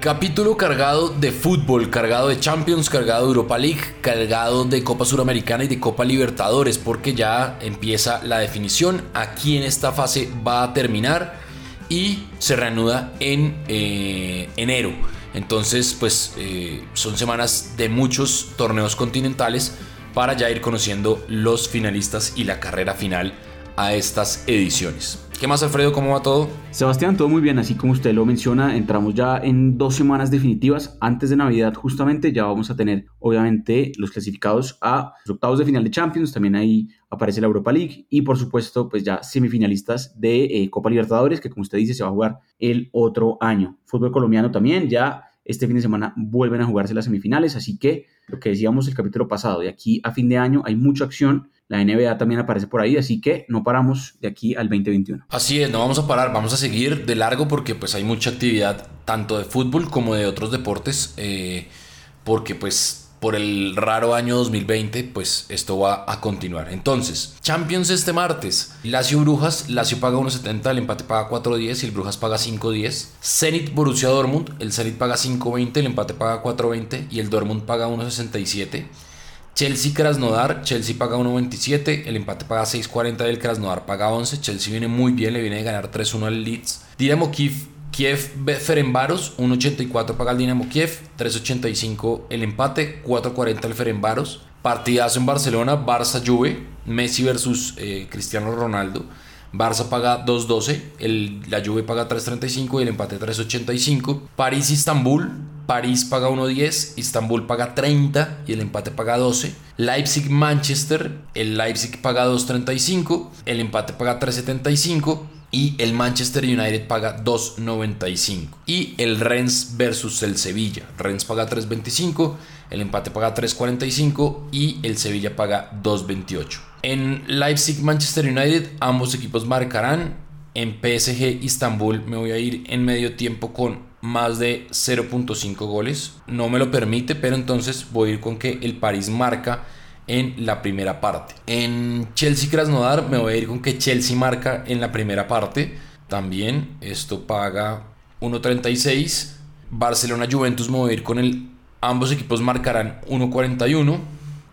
Capítulo cargado de fútbol, cargado de Champions, cargado de Europa League, cargado de Copa Suramericana y de Copa Libertadores, porque ya empieza la definición a quién esta fase va a terminar y se reanuda en eh, enero. Entonces, pues eh, son semanas de muchos torneos continentales para ya ir conociendo los finalistas y la carrera final a estas ediciones. ¿Qué más, Alfredo? ¿Cómo va todo? Sebastián, todo muy bien. Así como usted lo menciona, entramos ya en dos semanas definitivas. Antes de Navidad, justamente, ya vamos a tener, obviamente, los clasificados a los octavos de final de Champions. También ahí aparece la Europa League. Y, por supuesto, pues ya semifinalistas de eh, Copa Libertadores, que como usted dice, se va a jugar el otro año. Fútbol colombiano también, ya este fin de semana vuelven a jugarse las semifinales. Así que, lo que decíamos el capítulo pasado, de aquí a fin de año hay mucha acción la NBA también aparece por ahí, así que no paramos de aquí al 2021. Así es, no vamos a parar, vamos a seguir de largo porque pues hay mucha actividad tanto de fútbol como de otros deportes, eh, porque pues por el raro año 2020, pues esto va a continuar. Entonces, Champions este martes. Lazio Brujas, Lazio paga 1.70, el empate paga 4.10 y el Brujas paga 5.10. Zenit Borussia Dortmund, el Zenit paga 5.20, el empate paga 4.20 y el Dortmund paga 1.67. Chelsea Krasnodar, Chelsea paga 1.27, el empate paga 6.40 y el Krasnodar paga 11. Chelsea viene muy bien, le viene de ganar 3-1 al Leeds. Dinamo Kiev, Kiev Ferenbaros, 1.84 paga el Dinamo Kiev, 3.85 el empate, 4.40 el Ferenbaros. Partidazo en Barcelona, Barça Juve, Messi versus eh, Cristiano Ronaldo. Barça paga 2.12, la Juve paga 3.35 y el empate 3.85. París-Istambul, París paga 1.10, Istambul paga 30 y el empate paga 12. Leipzig-Manchester, el Leipzig paga 2.35, el empate paga 3.75 y el Manchester United paga 2.95. Y el Rennes versus el Sevilla. Rennes paga 3.25, el empate paga 3.45 y el Sevilla paga 2.28. En Leipzig-Manchester United ambos equipos marcarán. En PSG Istambul me voy a ir en medio tiempo con más de 0.5 goles. No me lo permite, pero entonces voy a ir con que el París marca en la primera parte. En Chelsea Krasnodar me voy a ir con que Chelsea marca en la primera parte. También esto paga 1.36. Barcelona Juventus me voy a ir con el ambos equipos marcarán 1.41.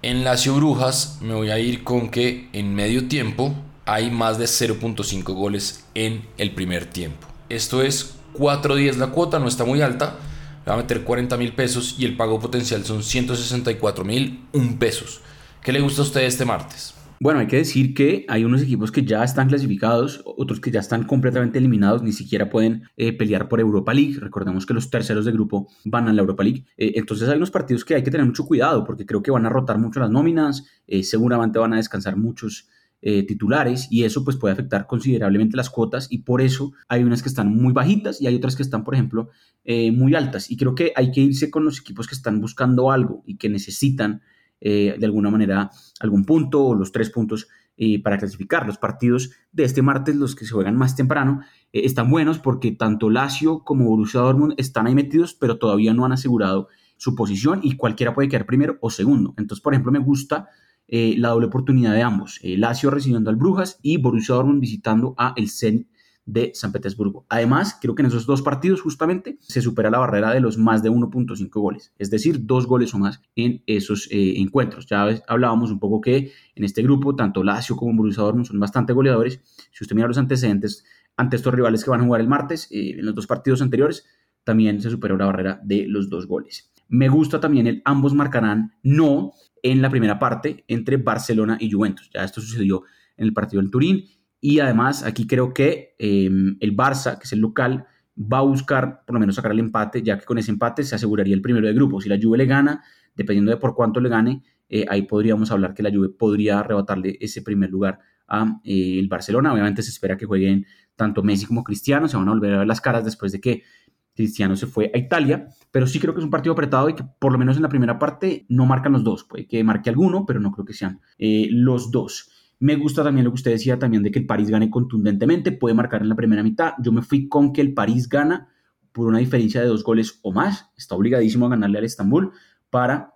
En Lazio Brujas me voy a ir con que en medio tiempo hay más de 0.5 goles en el primer tiempo. Esto es 4 días la cuota, no está muy alta. Le va a meter 40 mil pesos y el pago potencial son 164 mil pesos. ¿Qué le gusta a usted este martes? Bueno, hay que decir que hay unos equipos que ya están clasificados, otros que ya están completamente eliminados, ni siquiera pueden eh, pelear por Europa League. Recordemos que los terceros de grupo van a la Europa League. Eh, entonces hay unos partidos que hay que tener mucho cuidado porque creo que van a rotar mucho las nóminas, eh, seguramente van a descansar muchos eh, titulares y eso pues puede afectar considerablemente las cuotas y por eso hay unas que están muy bajitas y hay otras que están por ejemplo eh, muy altas y creo que hay que irse con los equipos que están buscando algo y que necesitan eh, de alguna manera algún punto o los tres puntos para clasificar. Los partidos de este martes, los que se juegan más temprano, están buenos porque tanto Lazio como Borussia Dortmund están ahí metidos pero todavía no han asegurado su posición y cualquiera puede quedar primero o segundo. Entonces, por ejemplo, me gusta eh, la doble oportunidad de ambos. Eh, Lazio recibiendo al Brujas y Borussia Dortmund visitando a el de San Petersburgo. Además, creo que en esos dos partidos justamente se supera la barrera de los más de 1.5 goles, es decir, dos goles o más en esos eh, encuentros. Ya hablábamos un poco que en este grupo tanto Lazio como Borussia Dortmund son bastante goleadores. Si usted mira los antecedentes ante estos rivales que van a jugar el martes, en los dos partidos anteriores, también se superó la barrera de los dos goles. Me gusta también el ambos marcarán no en la primera parte entre Barcelona y Juventus. Ya esto sucedió en el partido del Turín y además aquí creo que em, el Barça, que es el local, va a buscar por lo menos sacar el empate, ya que con ese empate se aseguraría el primero de grupo. Si la Juve le gana, dependiendo de por cuánto le gane, eh, ahí podríamos hablar que la Juve podría arrebatarle ese primer lugar a eh, el Barcelona. Obviamente se espera que jueguen tanto Messi como Cristiano, se van a volver a ver las caras después de que Cristiano se fue a Italia, pero sí creo que es un partido apretado y que por lo menos en la primera parte no marcan los dos. Puede que marque alguno, pero no creo que sean eh, los dos. Me gusta también lo que usted decía también de que el París gane contundentemente, puede marcar en la primera mitad. Yo me fui con que el París gana por una diferencia de dos goles o más. Está obligadísimo a ganarle al Estambul para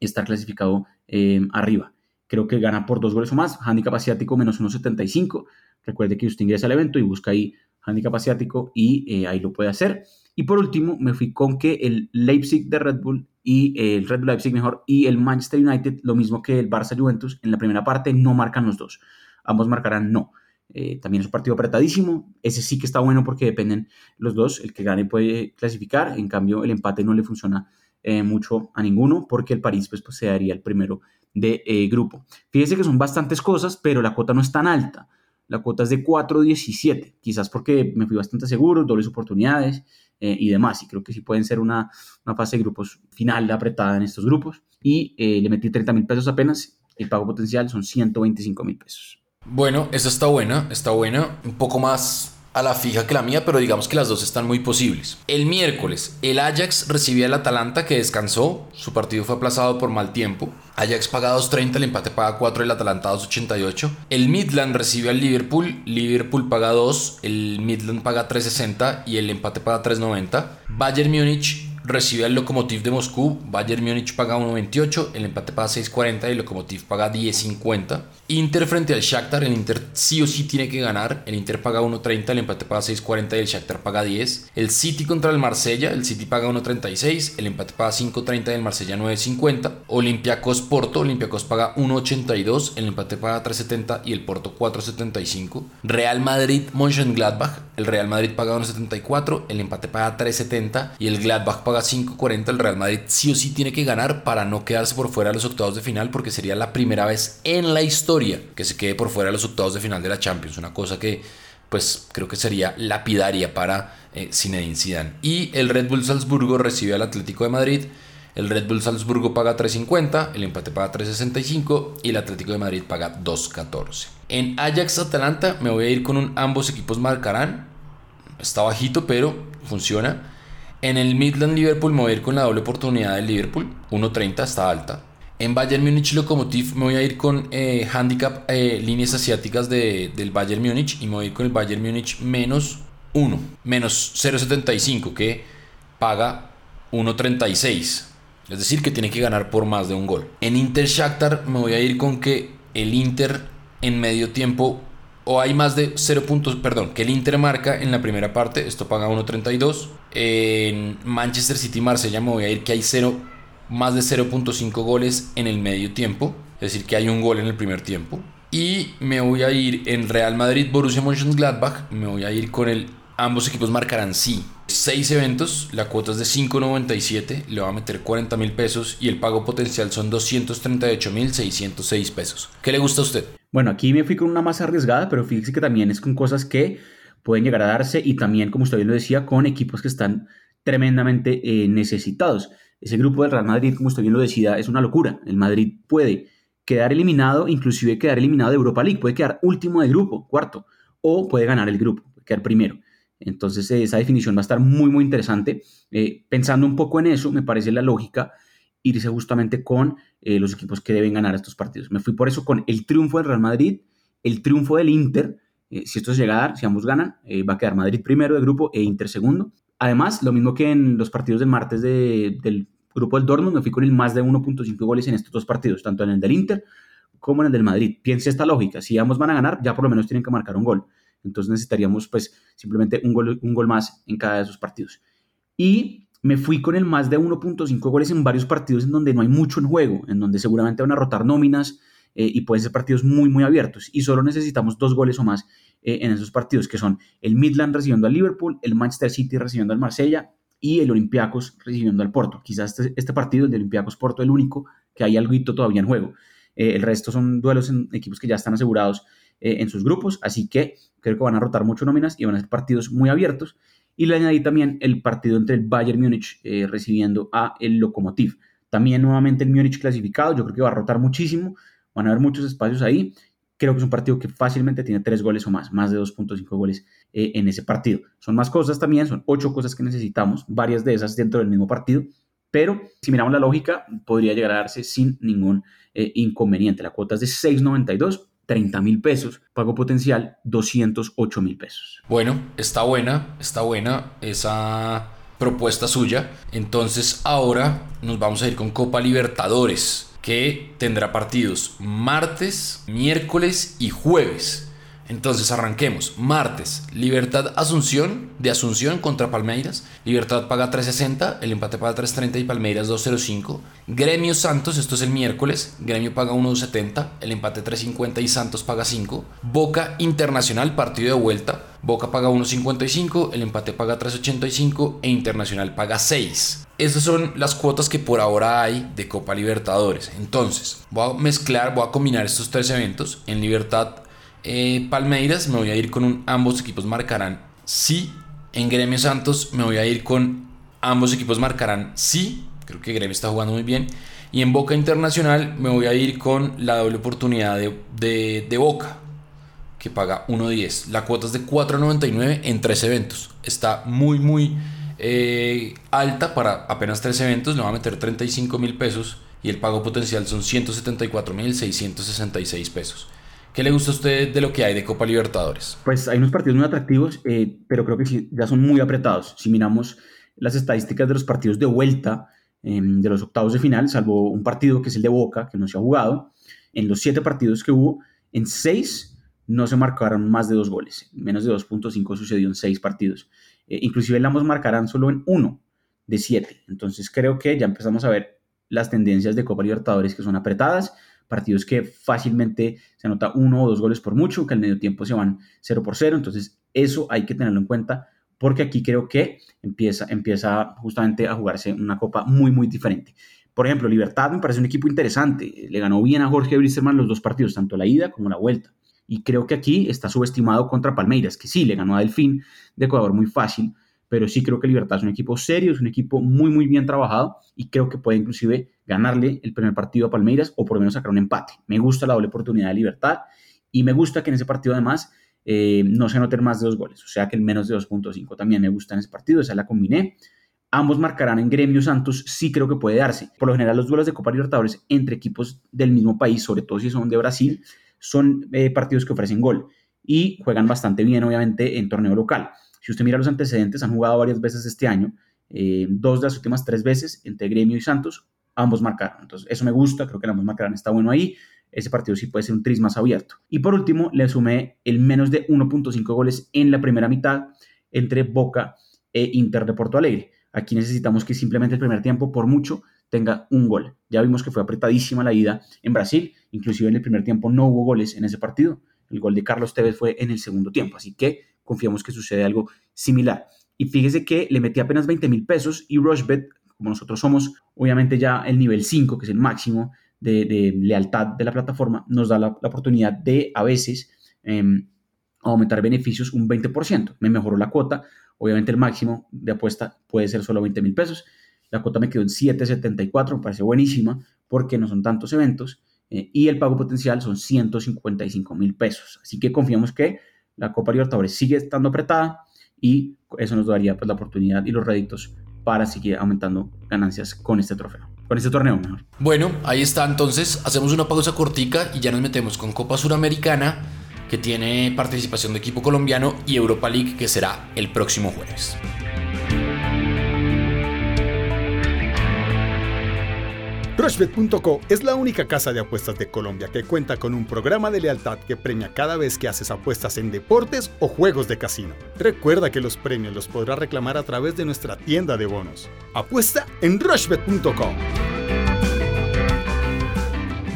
estar clasificado eh, arriba. Creo que gana por dos goles o más. Handicap asiático menos 1.75. Recuerde que usted ingresa al evento y busca ahí handicap asiático y eh, ahí lo puede hacer. Y por último, me fui con que el Leipzig de Red Bull y el Red Bull Leipzig mejor y el Manchester United, lo mismo que el Barça Juventus, en la primera parte no marcan los dos. Ambos marcarán no. Eh, también es un partido apretadísimo. Ese sí que está bueno porque dependen los dos. El que gane puede clasificar. En cambio, el empate no le funciona eh, mucho a ninguno porque el París pues, pues se daría el primero de eh, grupo. Fíjese que son bastantes cosas, pero la cuota no es tan alta. La cuota es de 4.17, quizás porque me fui bastante seguro, dobles oportunidades y demás. Y creo que sí pueden ser una, una fase de grupos final apretada en estos grupos. Y le metí 30 mil pesos apenas. El pago potencial son 125 mil pesos. Bueno, esta está buena, está buena. Un poco más a la fija que la mía, pero digamos que las dos están muy posibles. El miércoles, el Ajax recibía al Atalanta que descansó. Su partido fue aplazado por mal tiempo. Ajax paga 2.30, el empate paga 4, el Atalanta 2.88. El Midland recibe al Liverpool. Liverpool paga 2, el Midland paga 3.60 y el empate paga 3.90. Bayern Múnich recibe al Lokomotiv de Moscú. Bayern Múnich paga 1.28, el empate paga 6.40 y el Lokomotiv paga 10.50. Inter frente al Shakhtar, el Inter sí o sí tiene que ganar. El Inter paga 1.30, el empate paga 6.40 y el Shakhtar paga 10. El City contra el Marsella, el City paga 1.36, el empate paga 5.30 y el Marsella 9.50. Olympiacos Porto, Olympiacos paga 1.82, el empate paga 3.70 y el Porto 4.75. Real Madrid Mönchengladbach, el Real Madrid paga 1.74, el empate paga 3.70 y el Gladbach paga 5.40. El Real Madrid sí o sí tiene que ganar para no quedarse por fuera de los octavos de final porque sería la primera vez en la historia que se quede por fuera de los octavos de final de la Champions. Una cosa que pues creo que sería lapidaria para eh, Zinedine Zidane. Y el Red Bull Salzburgo recibe al Atlético de Madrid. El Red Bull Salzburgo paga 3.50, el empate paga 3.65 y el Atlético de Madrid paga 2.14. En Ajax Atalanta me voy a ir con un ambos equipos marcarán. Está bajito, pero funciona. En el Midland Liverpool me voy a ir con la doble oportunidad del Liverpool. 1.30 está alta. En Bayern Múnich Lokomotiv me voy a ir con eh, handicap eh, líneas asiáticas de, del Bayern Múnich y me voy a ir con el Bayern Múnich menos 1, menos 0.75 que paga 1.36. Es decir, que tiene que ganar por más de un gol. En Inter Shakhtar me voy a ir con que el Inter en medio tiempo o hay más de 0 puntos, perdón, que el Inter marca en la primera parte, esto paga 1.32. En Manchester City Marsella me voy a ir que hay 0 más de 0.5 goles en el medio tiempo, es decir, que hay un gol en el primer tiempo. Y me voy a ir en Real Madrid, Borussia Mönchengladbach, me voy a ir con el ambos equipos marcarán sí. Seis eventos, la cuota es de 5.97, le va a meter 40 mil pesos y el pago potencial son 238 mil 606 pesos. ¿Qué le gusta a usted? Bueno, aquí me fui con una más arriesgada, pero fíjese que también es con cosas que pueden llegar a darse y también, como usted bien lo decía, con equipos que están tremendamente eh, necesitados. Ese grupo del Real Madrid, como usted bien lo decía, es una locura. El Madrid puede quedar eliminado, inclusive quedar eliminado de Europa League, puede quedar último de grupo, cuarto, o puede ganar el grupo, quedar primero. Entonces esa definición va a estar muy, muy interesante. Eh, pensando un poco en eso, me parece la lógica irse justamente con eh, los equipos que deben ganar estos partidos. Me fui por eso con el triunfo del Real Madrid, el triunfo del Inter. Eh, si esto se llega a dar, si ambos ganan, va a quedar Madrid primero de grupo e Inter segundo. Además, lo mismo que en los partidos del martes del grupo del Dortmund, me fui con el más de 1.5 goles en estos dos partidos, tanto en el del Inter como en el del Madrid. Piense esta lógica, si ambos van a ganar, ya por lo menos tienen que marcar un gol. Entonces necesitaríamos pues simplemente un gol, un gol más en cada de esos partidos. Y me fui con el más de 1.5 goles en varios partidos en donde no hay mucho en juego, en donde seguramente van a rotar nóminas eh, y pueden ser partidos muy, muy abiertos. Y solo necesitamos dos goles o más eh, en esos partidos, que son el Midland recibiendo al Liverpool, el Manchester City recibiendo al Marsella y el Olympiacos recibiendo al Porto. Quizás este, este partido, el de Olympiacos Porto, el único que hay algo todavía en juego. Eh, el resto son duelos en equipos que ya están asegurados en sus grupos, así que creo que van a rotar mucho nóminas y van a ser partidos muy abiertos. Y le añadí también el partido entre el Bayern Múnich recibiendo a el Lokomotiv. También nuevamente el Múnich clasificado, yo creo que va a rotar muchísimo, van a haber muchos espacios ahí creo que es un partido que fácilmente tiene tres goles o más, más de 2.5 goles eh, en ese partido. Son más cosas también, son ocho cosas que necesitamos, varias de esas dentro del mismo partido, pero si miramos la lógica, podría llegar a darse sin ningún eh, inconveniente. La cuota es de 6.92. 30 mil pesos, pago potencial 208 mil pesos. Bueno, está buena, está buena esa propuesta suya. Entonces ahora nos vamos a ir con Copa Libertadores que tendrá partidos martes, miércoles y jueves. Entonces arranquemos. Martes, Libertad Asunción de Asunción contra Palmeiras. Libertad paga 3.60, el empate paga 3.30 y Palmeiras 2.05. Gremio Santos, esto es el miércoles. Gremio paga 1.70, el empate 3.50 y Santos paga 5. Boca Internacional, partido de vuelta. Boca paga 1.55, el empate paga 3.85 e Internacional paga 6. Estas son las cuotas que por ahora hay de Copa Libertadores. Entonces, voy a mezclar, voy a combinar estos tres eventos. En Libertad eh, Palmeiras me voy a ir con un ambos equipos marcarán sí. En Gremio Santos me voy a ir con ambos equipos marcarán sí. Creo que Gremio está jugando muy bien. Y en Boca Internacional me voy a ir con la doble oportunidad de, de, Boca, que paga 1.10. La cuota es de 4.99 en tres eventos. Está muy, muy eh, alta para apenas tres eventos. Le va a meter 35 mil pesos y el pago potencial son 174 mil 666 pesos. ¿Qué le gusta a usted de lo que hay de Copa Libertadores? Pues hay unos partidos muy atractivos, eh, pero creo que ya son muy apretados. Si miramos las estadísticas de los partidos de vuelta em, de los octavos de final, salvo un partido que es el de Boca, que no se ha jugado, en los siete partidos que hubo, en seis no se marcaron más de dos goles. Menos de 2.5 sucedió en seis partidos. Eh, inclusive ambos marcarán solo en uno de siete. Entonces creo que ya empezamos a ver las tendencias de Copa Libertadores que son apretadas partidos que fácilmente se anota uno o dos goles por mucho, que al medio tiempo se van 0 por 0, entonces eso hay que tenerlo en cuenta porque aquí creo que empieza, empieza justamente a jugarse una copa muy, muy diferente. Por ejemplo, Libertad me parece un equipo interesante, le ganó bien a Jorge Bristerman los dos partidos, tanto la ida como la vuelta. Y creo que aquí está subestimado contra Palmeiras, que sí, le ganó a Delfín de Ecuador muy fácil, pero sí creo que Libertad es un equipo serio, es un equipo muy, muy bien trabajado y creo que puede inclusive ganarle el primer partido a Palmeiras o por lo menos sacar un empate. Me gusta la doble oportunidad de Libertad y me gusta que en ese partido además eh, no se anoten más de dos goles, o sea que el menos de 2.5 también me gusta en ese partido, esa la combiné. Ambos marcarán en Gremio Santos, sí creo que puede darse. Por lo general, los duelos de Copa Libertadores entre equipos del mismo país, sobre todo si son de Brasil, son eh, partidos que ofrecen gol y juegan bastante bien, obviamente, en torneo local. Si usted mira los antecedentes, han jugado varias veces este año, eh, dos de las últimas tres veces entre Gremio y Santos, ambos marcaron. Entonces, eso me gusta, creo que ambos marcarán, está bueno ahí. Ese partido sí puede ser un tris más abierto. Y por último, le sumé el menos de 1.5 goles en la primera mitad entre Boca e Inter de Porto Alegre. Aquí necesitamos que simplemente el primer tiempo, por mucho, tenga un gol. Ya vimos que fue apretadísima la ida en Brasil, inclusive en el primer tiempo no hubo goles en ese partido. El gol de Carlos Tevez fue en el segundo tiempo, así que confiamos que sucede algo similar. Y fíjese que le metí apenas 20 mil pesos y Rushbet, como nosotros somos obviamente ya el nivel 5, que es el máximo de, lealtad de la plataforma, nos da la, oportunidad de a veces em, aumentar beneficios un 20%. Me mejoró la cuota, obviamente el máximo de apuesta puede ser solo 20 mil pesos. La cuota me quedó en 7.74, me parece buenísima porque no son tantos eventos eh, y el pago potencial son 155 mil pesos. Así que confiamos que la Copa Libertadores sigue estando apretada y eso nos daría pues, la oportunidad y los réditos para seguir aumentando ganancias con este trofeo, con este torneo mejor. Bueno, ahí está entonces, hacemos una pausa cortica y ya nos metemos con Copa Suramericana que tiene participación de equipo colombiano y Europa League que será el próximo jueves. Rushbet.co es la única casa de apuestas de Colombia que cuenta con un programa de lealtad que premia cada vez que haces apuestas en deportes o juegos de casino. Recuerda que los premios los podrás reclamar a través de nuestra tienda de bonos. Apuesta en Rushbet.co.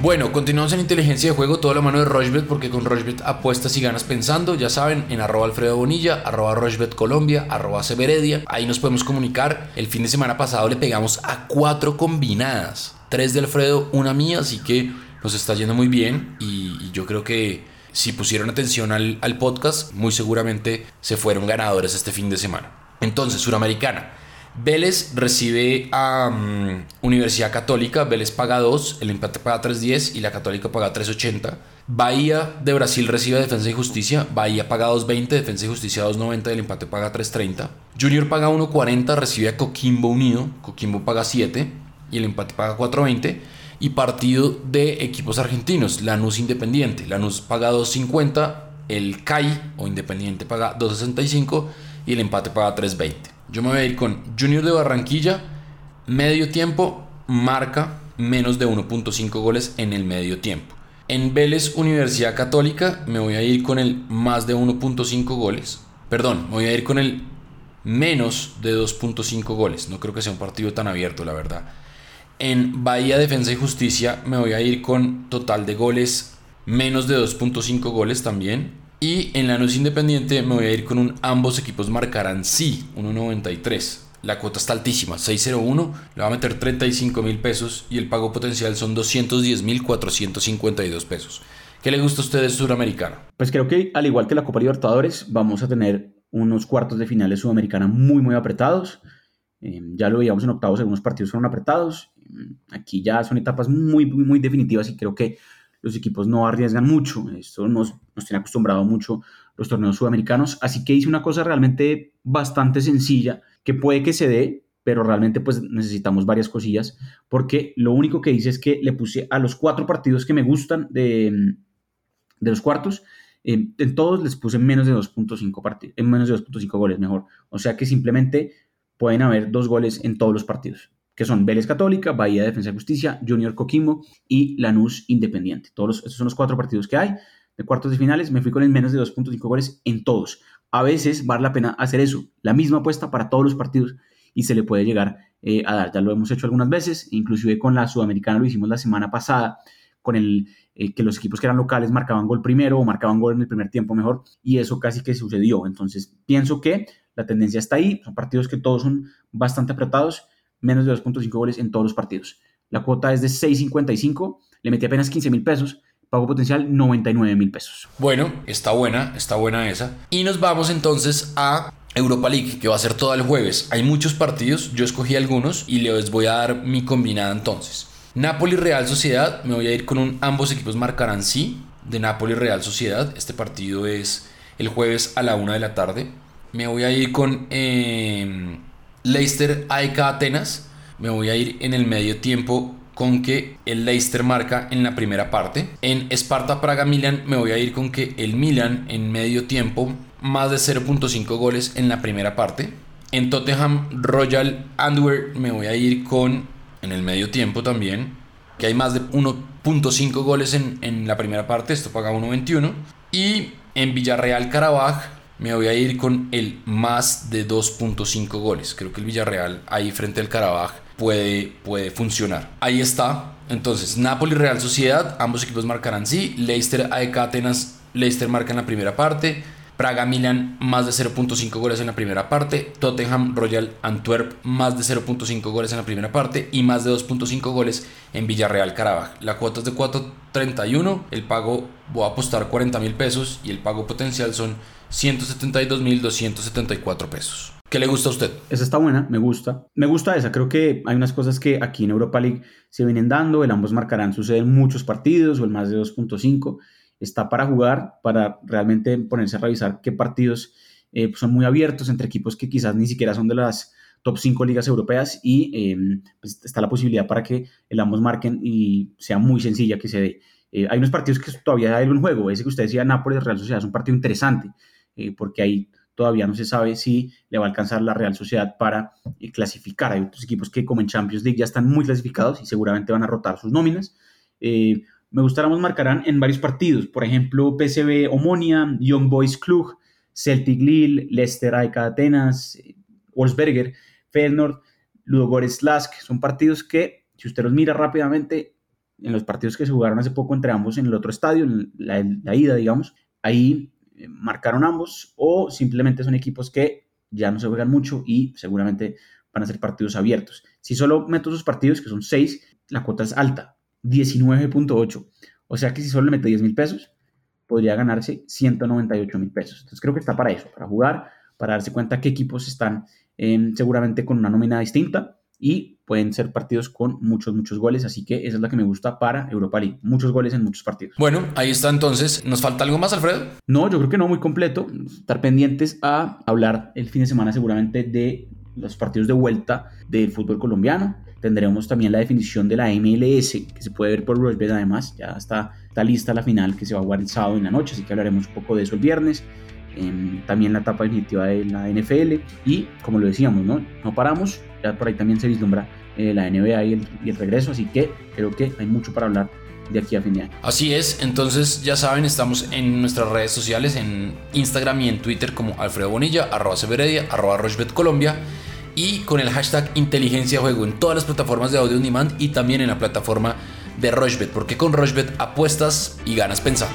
Bueno, continuamos en inteligencia de juego, toda la mano de Rochbet, porque con Rochbet apuestas y ganas pensando, ya saben, en arroba Alfredo Bonilla, arroba Rochbet Colombia, arroba Severedia, ahí nos podemos comunicar. El fin de semana pasado le pegamos a cuatro combinadas tres de Alfredo, una mía, así que nos está yendo muy bien y, yo creo que si pusieron atención al, podcast, muy seguramente se fueron ganadores este fin de semana. Entonces, Suramericana. Vélez recibe a mm, Universidad Católica, Vélez paga 2, el empate paga 3.10 y la Católica paga 3.80. Bahía de Brasil recibe a Defensa y Justicia, Bahía paga 2.20, Defensa y Justicia 2.90 y el empate paga 3.30. Junior paga 1.40, recibe a Coquimbo Unido, Coquimbo paga 7 y el empate paga 4.20. Y partido de equipos argentinos, Lanús Independiente. Lanús paga 2.50, el CAI o Independiente paga 2.65 y el empate paga 3.20. Yo me voy a ir con Junior de Barranquilla, medio tiempo, marca menos de 1.5 goles en el medio tiempo. En Vélez Universidad Católica me voy a ir con el más de 1.5 goles. Perdón, me voy a ir con el menos de 2.5 goles. No creo que sea un partido tan abierto, la verdad. En Bahía Defensa y Justicia me voy a ir con total de goles menos de 2.5 goles también. Y en la Lanús Independiente me voy a ir con un ambos equipos marcarán sí, 1.93. La cuota está altísima, 601, le va a meter 35 mil pesos y el pago potencial son 210 mil 452 pesos. ¿Qué le gusta a usted de Suramericana? Pues creo que al igual que la Copa Libertadores, vamos a tener unos cuartos de finales Sudamericana muy, muy apretados. Eh, ya lo veíamos en octavos, algunos partidos fueron apretados. Aquí ya son etapas muy, muy, definitivas y creo que los equipos no arriesgan mucho. Esto nos, nos tiene acostumbrado mucho los torneos sudamericanos. Así que hice una cosa realmente bastante sencilla que puede que se dé, pero realmente pues necesitamos varias cosillas, porque lo único que hice es que le puse a los cuatro partidos que me gustan de, de los cuartos, eh, en todos les puse menos de 2.5 partidos, en menos de 2.5 goles mejor. O sea que simplemente pueden haber dos goles en todos los partidos, que son Vélez Católica, Bahía Defensa y Justicia, Junior Coquimbo y Lanús Independiente. Todos los, estos son los cuatro partidos que hay de cuartos de finales. Me fui con el menos de 2.5 goles en todos a veces vale la pena hacer eso, la misma apuesta para todos los partidos y se le puede llegar eh, a dar. Ya lo hemos hecho algunas veces, inclusive con la Sudamericana lo hicimos la semana pasada, con el eh, que los equipos que eran locales marcaban gol primero o marcaban gol en el primer tiempo mejor y eso casi que sucedió. Entonces pienso que la tendencia está ahí, son partidos que todos son bastante apretados, menos de 2.5 goles en todos los partidos. La cuota es de 6.55, le metí apenas 15 mil pesos Pago potencial 99 mil pesos. Bueno, está buena, está buena esa. Y nos vamos entonces a Europa League, que va a ser todo el jueves. Hay muchos partidos, yo escogí algunos y les voy a dar mi combinada entonces. Napoli Real Sociedad, me voy a ir con un ambos equipos marcarán sí de Napoli Real Sociedad. Este partido es el jueves a la una de la tarde. Me voy a ir con eh, Leicester AEK Atenas. Me voy a ir en el medio tiempo con que el Leicester marca en la primera parte. En Sparta Praga Milan me voy a ir con que el Milan en medio tiempo más de 0.5 goles en la primera parte. En Tottenham Royal Antwerp me voy a ir con en el medio tiempo también que hay más de 1.5 goles en, en, la primera parte, esto paga 1.21. Y en Villarreal Carabaj me voy a ir con el más de 2.5 goles. Creo que el Villarreal ahí frente al Carabaj puede, puede funcionar. Ahí está. Entonces, Napoli, Real Sociedad, ambos equipos marcarán sí. Leicester, AEK, Atenas, Leicester marca en la primera parte. Praga, Milan, más de 0.5 goles en la primera parte. Tottenham, Royal Antwerp, más de 0.5 goles en la primera parte. Y más de 2.5 goles en Villarreal, Carabaj. La cuota es de 4.31. El pago, voy a apostar 40 mil pesos. Y el pago potencial son 172.274 pesos. ¿Qué le gusta a usted? Esa está buena, me gusta. Me gusta esa. Creo que hay unas cosas que aquí en Europa League se vienen dando. El ambos marcarán suceden muchos partidos o el más de 2.5. Está para jugar, para realmente ponerse a revisar qué partidos eh, son muy abiertos entre equipos que quizás ni siquiera son de las top 5 ligas europeas y em, pues está la posibilidad para que el ambos marquen y sea muy sencilla que se dé. Eh, hay unos partidos que todavía hay un juego. Ese que usted decía, Nápoles, Real Sociedad, es un partido interesante eh, porque hay todavía no se sabe si le va a alcanzar la Real Sociedad para eh, clasificar. Hay otros equipos que como en Champions League ya están muy clasificados y seguramente van a rotar sus nóminas. Eh, me gustáramos marcarán en varios partidos, por ejemplo, PSV Omonia, Young Boys Club, Celtic Lille, Leicester AEK Atenas, Wolfsberger, Feyenoord, Ludogorets Lask. Son partidos que, si usted los mira rápidamente, en los partidos que se jugaron hace poco entre ambos en el otro estadio, en la, ida, digamos, ahí marcaron ambos o simplemente son equipos que ya no se juegan mucho y seguramente van a ser partidos abiertos. Si solo meto esos partidos, que son 6, la cuota es alta, 19.8. O sea que si solo le mete 10 mil pesos, podría ganarse 198 mil pesos. Entonces creo que está para eso, para jugar, para darse cuenta qué equipos están eh, seguramente con una nómina distinta y pueden ser partidos con muchos, muchos goles, así que esa es la que me gusta para Europa League, muchos goles en muchos partidos. Bueno, ahí está entonces. ¿Nos falta algo más, Alfredo? No, yo creo que no, muy completo. Estar pendientes a hablar el fin de semana seguramente de los partidos de vuelta del fútbol colombiano. Tendremos también la definición de la MLS, que se puede ver por Rosbet además. Ya está, está lista la final que se va a jugar el sábado en la noche, así que hablaremos un poco de eso el viernes también la etapa definitiva de la NFL y como lo decíamos, no, no paramos, ya por ahí también se vislumbra eh, la NBA y el, regreso, así que creo que hay mucho para hablar de aquí a fin de año. Así es, entonces ya saben, estamos en nuestras redes sociales, en Instagram y en Twitter como Alfredo Bonilla, arroba Severedia, arroba Colombia y con el hashtag inteligencia juego en todas las plataformas de audio on demand y también en la plataforma de Rochebet, porque con Rochebet apuestas y ganas pensando.